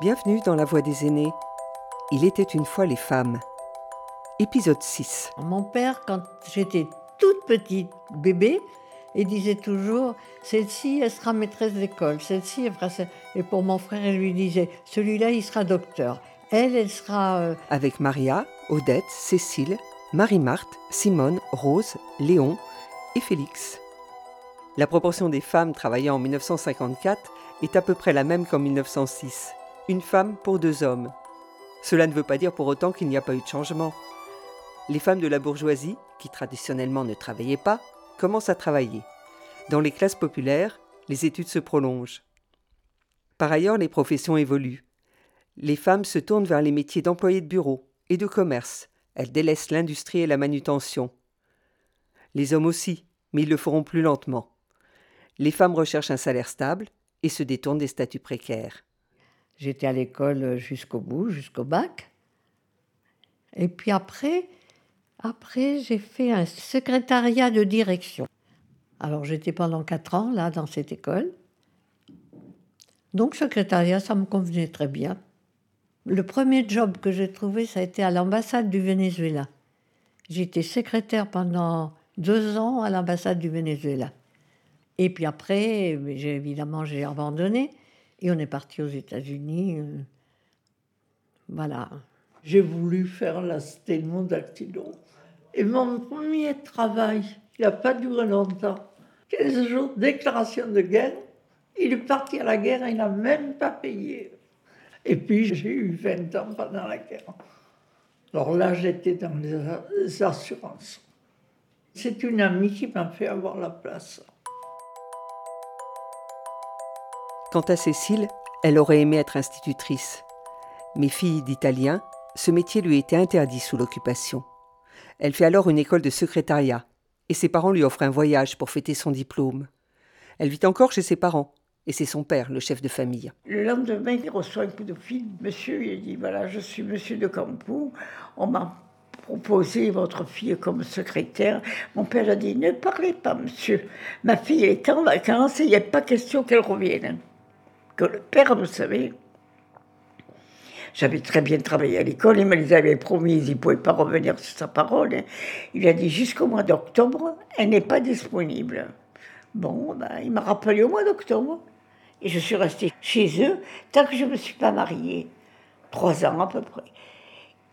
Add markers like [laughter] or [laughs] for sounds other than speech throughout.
Bienvenue dans La Voix des aînés. Il était une fois les femmes. Épisode 6. Mon père, quand j'étais toute petite bébé, il disait toujours Celle-ci, elle sera maîtresse d'école. Celle-ci, elle fera ça. Et pour mon frère, il lui disait Celui-là, il sera docteur. Elle, elle sera. euh, Avec Maria, Odette, Cécile, Marie-Marthe, Simone, Rose, Léon et Félix. La proportion des femmes travaillant en 1954 est à peu près la même qu'en 1906. Une femme pour deux hommes. Cela ne veut pas dire pour autant qu'il n'y a pas eu de changement. Les femmes de la bourgeoisie, qui traditionnellement ne travaillaient pas, commencent à travailler. Dans les classes populaires, les études se prolongent. Par ailleurs, les professions évoluent. Les femmes se tournent vers les métiers d'employés de bureau et de commerce. Elles délaissent l'industrie et la manutention. Les hommes aussi, mais ils le feront plus lentement. Les femmes recherchent un salaire stable et se détournent des statuts précaires. J'étais à l'école jusqu'au bout, jusqu'au bac. Et puis après, après j'ai fait un secrétariat de direction. Alors j'étais pendant quatre ans là dans cette école. Donc secrétariat, ça me convenait très bien. Le premier job que j'ai trouvé, ça a été à l'ambassade du Venezuela. J'étais secrétaire pendant deux ans à l'ambassade du Venezuela. Et puis après, évidemment, j'ai abandonné. Et on est parti aux États-Unis. euh, Voilà. J'ai voulu faire la sténodactylo. Et mon premier travail, il n'a pas duré longtemps. 15 jours, déclaration de guerre. Il est parti à la guerre il n'a même pas payé. Et puis j'ai eu 20 ans pendant la guerre. Alors là, j'étais dans les assurances. C'est une amie qui m'a fait avoir la place. Quant à Cécile, elle aurait aimé être institutrice. Mais fille d'italien, ce métier lui était interdit sous l'occupation. Elle fait alors une école de secrétariat, et ses parents lui offrent un voyage pour fêter son diplôme. Elle vit encore chez ses parents, et c'est son père, le chef de famille. Le lendemain, il reçoit un coup de fil. Monsieur, il dit Voilà, je suis monsieur de Campou. On m'a proposé votre fille comme secrétaire. Mon père a dit Ne parlez pas, monsieur. Ma fille est en vacances et il n'y a pas question qu'elle revienne. Que le père, vous savez, j'avais très bien travaillé à l'école, il me les avait promis, il ne pouvait pas revenir sur sa parole. hein. Il a dit jusqu'au mois d'octobre, elle n'est pas disponible. Bon, ben, il m'a rappelé au mois d'octobre. Et je suis restée chez eux tant que je ne me suis pas mariée. Trois ans à peu près.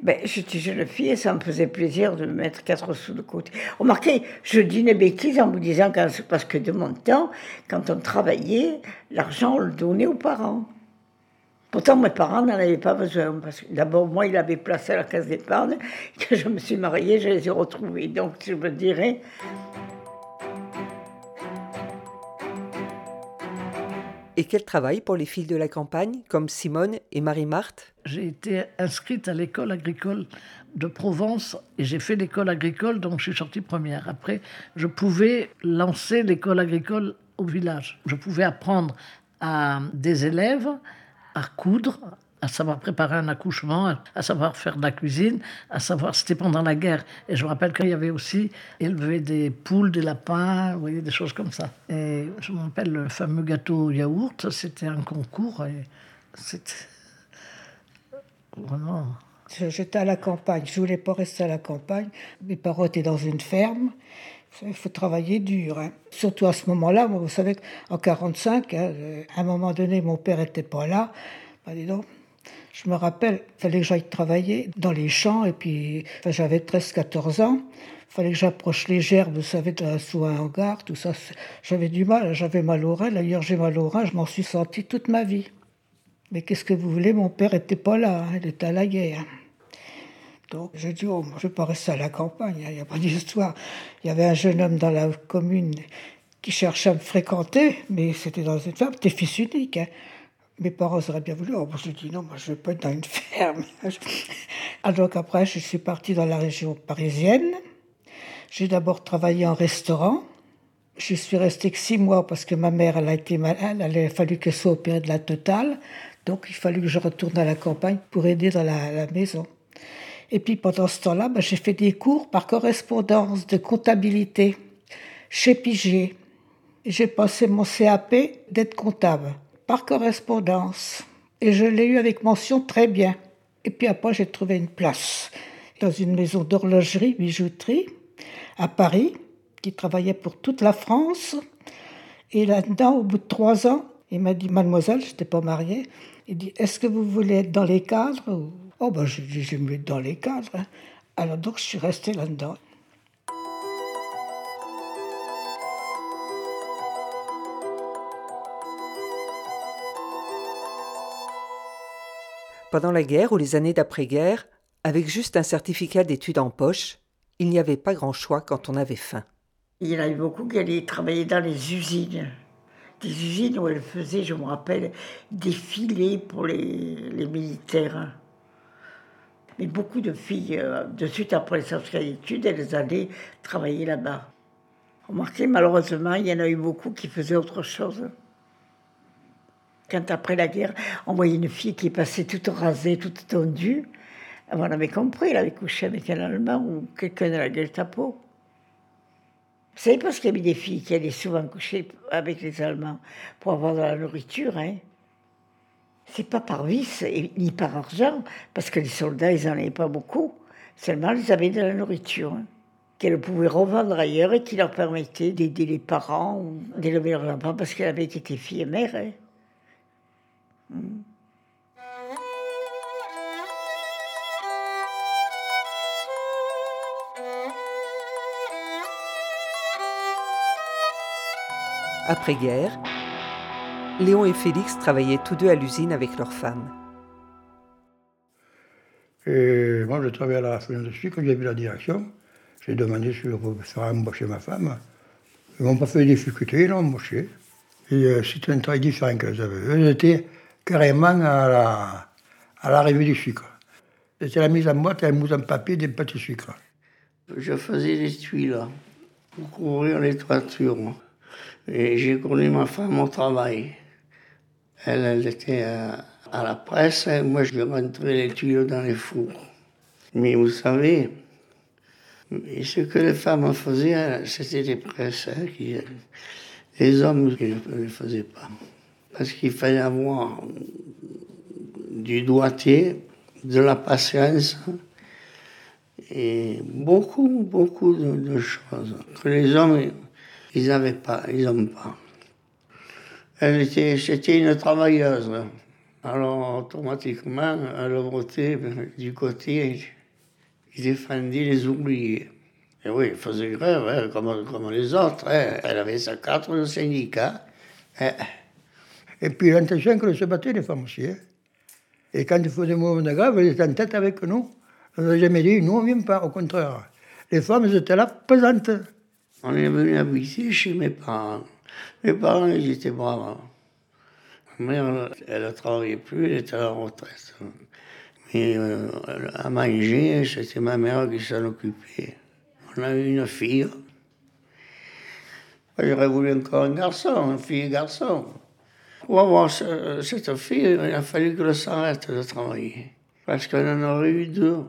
Ben, j'étais jeune fille et ça me faisait plaisir de me mettre quatre sous de côté. Remarquez, je dis des bêtises en vous disant que parce que de mon temps, quand on travaillait, l'argent, on le donnait aux parents. Pourtant, mes parents n'en avaient pas besoin. Parce que d'abord, moi, il avait placé à la caisse d'épargne. [laughs] Quand je me suis mariée, je les ai retrouvés. Donc, je me dirais, Et qu'elle travaille pour les filles de la campagne, comme Simone et Marie-Marthe? J'ai été inscrite à l'école agricole de Provence et j'ai fait l'école agricole, donc je suis sortie première. Après, je pouvais lancer l'école agricole au village. Je pouvais apprendre à des élèves à coudre, à savoir préparer un accouchement, à savoir faire de la cuisine, à savoir, c'était pendant la guerre. Et je me rappelle qu'il y avait aussi élevé des poules, des lapins, vous voyez, des choses comme ça. Et je me rappelle le fameux gâteau au yaourt, c'était un concours et c'était vraiment... J'étais à la campagne, je voulais pas rester à la campagne. Mes parents étaient dans une ferme. Il faut travailler dur. hein. Surtout à ce moment-là, vous savez qu'en 45, hein, euh, à un moment donné, mon père était pas là. Ben, dis donc, je me rappelle, il fallait que j'aille travailler dans les champs. Et puis, j'avais 13-14 ans. Il fallait que j'approche les gerbes, vous savez, sous un hangar, tout ça. J'avais du mal, j'avais mal au rein. D'ailleurs, j'ai mal au rein, je m'en suis senti toute ma vie. Mais qu'est-ce que vous voulez, mon père était pas là, hein, il était à la guerre. Donc j'ai dit, oh, je ne vais pas rester à la campagne, il n'y a pas d'histoire. Il y avait un jeune homme dans la commune qui cherchait à me fréquenter, mais c'était dans une ferme, c'était fils unique. hein. Mes parents auraient bien voulu. Oh, je dis non, moi je ne veux pas être dans une ferme. [laughs] Ah, donc après, je suis partie dans la région parisienne. J'ai d'abord travaillé en restaurant. Je suis restée que six mois parce que ma mère, elle a été malade. Il a fallu qu'elle soit opérée de la totale. Donc, il fallut que je retourne à la campagne pour aider dans la, maison. Et puis, pendant ce temps-là, ben, j'ai fait des cours par correspondance de comptabilité chez Piget. J'ai passé mon CAP d'être comptable par correspondance. Et je l'ai eu avec mention très bien. Et puis après, j'ai trouvé une place dans une maison d'horlogerie, bijouterie, à Paris, qui travaillait pour toute la France. Et là-dedans, au bout de trois ans, il m'a dit, mademoiselle, je n'étais pas mariée, il dit, est-ce que vous voulez être dans les cadres? Oh, ben, je dis, j'aime être dans les cadres. Hein. Alors donc, je suis restée là-dedans. Pendant la guerre ou les années d'après-guerre, avec juste un certificat d'études en poche, il n'y avait pas grand choix quand on avait faim. Il y en a eu beaucoup qui allaient travailler dans les usines. Des usines où elles faisaient, je me rappelle, des filets pour les, militaires. Mais beaucoup de filles, euh, de suite après les certificats d'études, elles allaient travailler là-bas. Remarquez, malheureusement, il y en a eu beaucoup qui faisaient autre chose. Quand après la guerre, on voyait une fille qui passait toute rasée, toute tendue, on avait compris, elle avait couché avec un Allemand ou quelqu'un de la Gestapo. Vous savez parce qu'il y avait des filles qui allaient souvent coucher avec les Allemands pour avoir de la nourriture, hein? C'est pas par vice ni par argent, parce que les soldats, ils n'en avaient pas beaucoup. Seulement, ils avaient de la nourriture hein, qu'elles pouvaient revendre ailleurs et qui leur permettait d'aider les parents d'élever leurs enfants parce qu'elles avaient été filles et mères. Hein. Après-guerre, Léon et Félix travaillaient tous deux à l'usine avec leurs femmes. Et moi, je travaillais à la fin de sucre, j'ai vu la direction. J'ai demandé si je pouvais faire embaucher ma femme. Ils m'ont pas fait de difficultés, ils l'ont embauché. Et euh, c'était un travail différent qu'elles avaient. Eux étaient carrément à la, du sucre. C'était la mise en boîte et la mise en papier des petits sucres. Je faisais des tuiles pour couvrir les toitures. Et j'ai connu ma femme au travail. Elle, elle était à, la presse, et moi je rentrais les tuyaux dans les fours. Mais vous savez, ce que les femmes faisaient, c'était des presses. Hein, qui, les hommes ne faisaient pas parce qu'il fallait avoir du doigté, de la patience et beaucoup, beaucoup de, choses que les hommes, ils n'avaient pas, ils n'ont pas. Elle était, c'était une travailleuse. Alors, automatiquement, elle votait du côté qui défendait les oubliés. Et oui, elle faisait grève, hein, comme, comme les autres. Hein. Elle avait sa carte de syndicat. Hein. Et puis l'intention que se battaient les femmes aussi. Hein. Et quand il mouvements de grève, elles étaient en tête avec nous. On n'a jamais dit, nous on vient pas, au contraire. Les femmes, étaient là, pesantes. On est venu habiter chez mes parents. Mes parents, ils étaient braves. Ma mère, elle ne travaillait plus, elle était à la retraite. Mais euh, à manger, c'était ma mère qui s'en occupait. On a eu une fille. J'aurais voulu encore un garçon, une fille et garçon. Pour avoir cette fille, il a fallu qu'elle s'arrête de travailler. Parce qu'elle en aurait eu deux.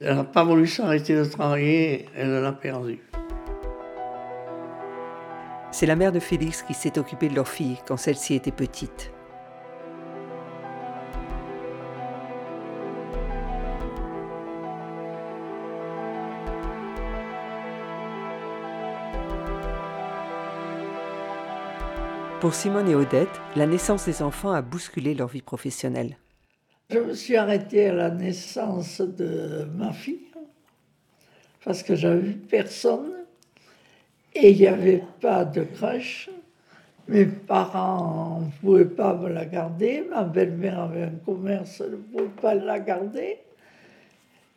Elle n'a pas voulu s'arrêter de travailler, elle l'a perdu. C'est la mère de Félix qui s'est occupée de leur fille quand celle-ci était petite. Pour Simone et Odette, la naissance des enfants a bousculé leur vie professionnelle. Je me suis arrêtée à la naissance de ma fille parce que j'avais personne et il n'y avait pas de crèche. Mes parents ne pouvaient pas me la garder. Ma belle-mère avait un commerce, elle ne pouvait pas la garder.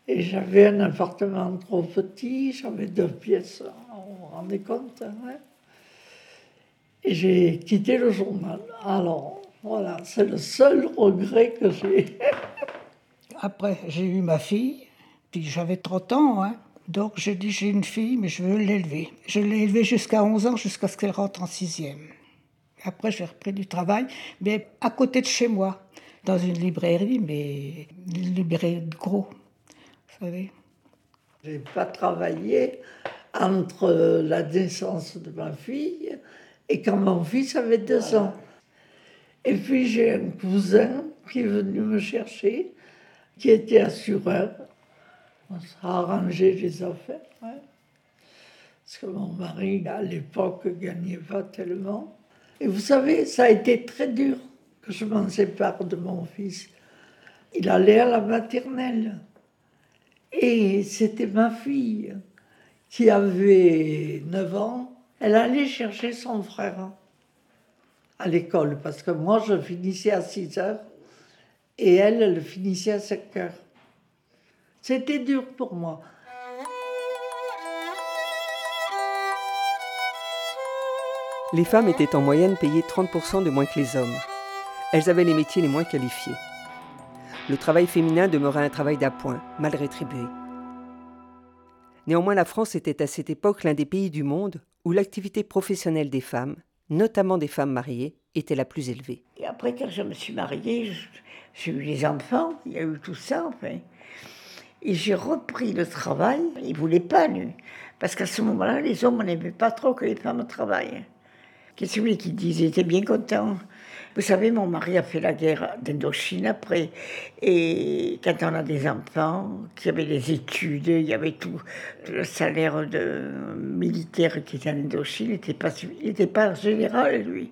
Et j'avais un appartement trop petit, j'avais deux pièces, on vous rendez compte. Hein et j'ai quitté le journal. Alors, voilà, c'est le seul regret que j'ai. [laughs] Après, j'ai eu ma fille, puis j'avais 30 ans, hein. donc j'ai dit j'ai une fille, mais je veux l'élever. Je l'ai élevée jusqu'à 11 ans, jusqu'à ce qu'elle rentre en sixième. Après, j'ai repris du travail, mais à côté de chez moi, dans une librairie, mais une librairie de gros, vous savez. J'ai pas travaillé entre la naissance de ma fille et quand mon fils avait deux ans. Et puis j'ai un cousin qui est venu me chercher, qui était assureur. On s'est arrangé les affaires. Parce que mon mari, à l'époque, gagnait pas tellement. Et vous savez, ça a été très dur que je m'en sépare de mon fils. Il allait à la maternelle. Et c'était ma fille qui avait 9 ans. Elle allait chercher son frère à l'école parce que moi, je finissais à 6 heures et elle, elle finissait à 5 heures. C'était dur pour moi. Les femmes étaient en moyenne payées 30% de moins que les hommes. Elles avaient les métiers les moins qualifiés. Le travail féminin demeurait un travail d'appoint, mal rétribué. Néanmoins, la France était à cette époque l'un des pays du monde où l'activité professionnelle des femmes, notamment des femmes mariées, était la plus élevée. Et après, quand je me suis mariée, j'ai eu les enfants, il y a eu tout ça, enfin. Et j'ai repris le travail. Ils ne voulaient pas, lui. Parce qu'à ce moment-là, les hommes n'aimaient pas trop que les femmes travaillent. Qu'est-ce que qui disait Ils étaient bien contents. Vous savez, mon mari a fait la guerre d'Indochine après. Et quand on a des enfants, qui avaient des études, il y avait tout. Le salaire de militaire qui était en Indochine n'était pas, il pas général, lui.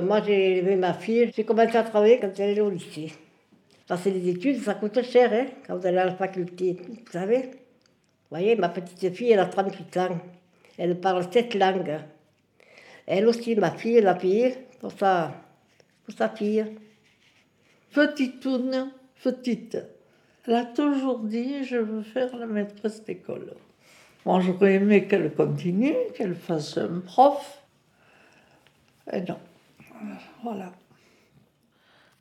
Moi, j'ai élevé ma fille. J'ai commencé à travailler quand elle est au lycée. Parce que les études, ça coûte cher, hein, quand vous allez à la faculté. Vous savez Vous voyez, ma petite fille, elle a 38 ans. Elle parle sept langues. Elle aussi, ma fille, elle a payé pour sa, pour sa fille. Petite tourne, petite. Elle a toujours dit Je veux faire la maîtresse d'école. Moi, j'aurais aimé qu'elle continue, qu'elle fasse un prof. Et non. Voilà.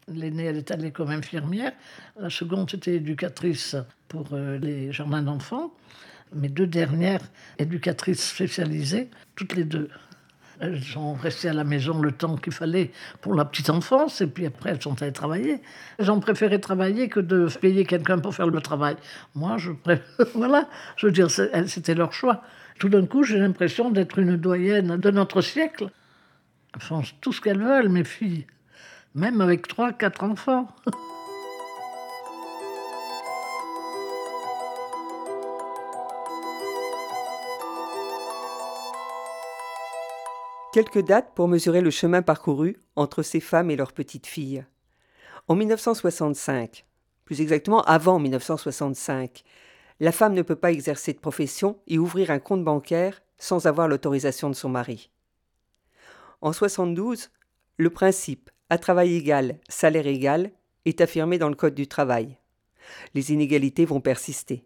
L'aînée, elle est allée comme infirmière. La seconde, était éducatrice pour euh, les jardins d'enfants. Mes deux dernières, éducatrices spécialisées, toutes les deux. Elles sont restées à la maison le temps qu'il fallait pour la petite enfance, et puis après, elles sont allées travailler. Elles ont préféré travailler que de payer quelqu'un pour faire le travail. Moi, je préfère. [laughs] voilà, je veux dire, c'était leur choix. Tout d'un coup, j'ai l'impression d'être une doyenne de notre siècle. Elles font tout ce qu'elles veulent, mes filles, même avec trois, quatre enfants. [laughs] Quelques dates pour mesurer le chemin parcouru entre ces femmes et leurs petites filles. En 1965, plus exactement avant 1965, la femme ne peut pas exercer de profession et ouvrir un compte bancaire sans avoir l'autorisation de son mari. En 72, le principe à travail égal, salaire égal est affirmé dans le Code du travail. Les inégalités vont persister.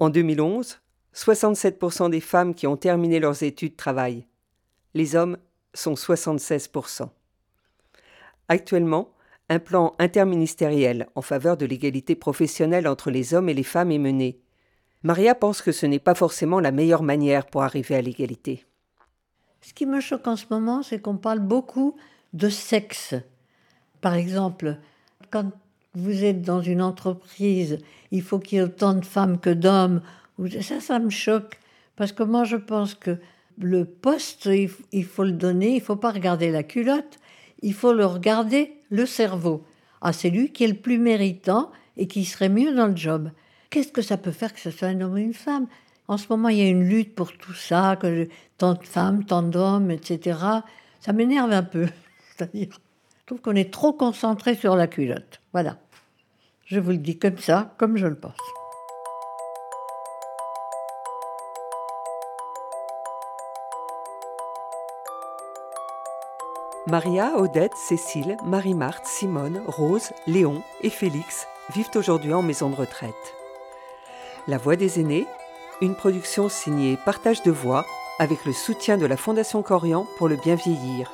En 2011, 67% des femmes qui ont terminé leurs études travaillent les hommes sont 76%. Actuellement, un plan interministériel en faveur de l'égalité professionnelle entre les hommes et les femmes est mené. Maria pense que ce n'est pas forcément la meilleure manière pour arriver à l'égalité. Ce qui me choque en ce moment, c'est qu'on parle beaucoup de sexe. Par exemple, quand vous êtes dans une entreprise, il faut qu'il y ait autant de femmes que d'hommes. Ça, ça me choque. Parce que moi, je pense que le poste, il faut le donner, il faut pas regarder la culotte, il faut le regarder le cerveau. Ah, c'est lui qui est le plus méritant et qui serait mieux dans le job. Qu'est-ce que ça peut faire que ce soit un homme ou une femme? En ce moment, il y a une lutte pour tout ça, tant de femmes, tant d'hommes, etc. Ça m'énerve un peu. [laughs] C'est-à-dire, je trouve qu'on est trop concentré sur la culotte. Voilà. Je vous le dis comme ça, comme je le pense. Maria, Odette, Cécile, Marie-Marthe, Simone, Rose, Léon et Félix vivent aujourd'hui en maison de retraite. La Voix des aînés, une production signée Partage de voix avec le soutien de la Fondation Corian pour le bien vieillir.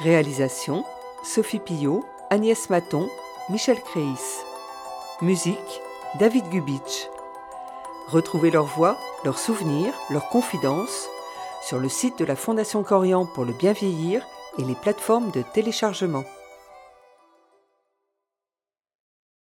Réalisation Sophie Pillot, Agnès Maton, Michel Créis. Musique David Gubitsch. Retrouvez leurs voix, leurs souvenirs, leurs confidences sur le site de la Fondation Corian pour le bien vieillir et les plateformes de téléchargement.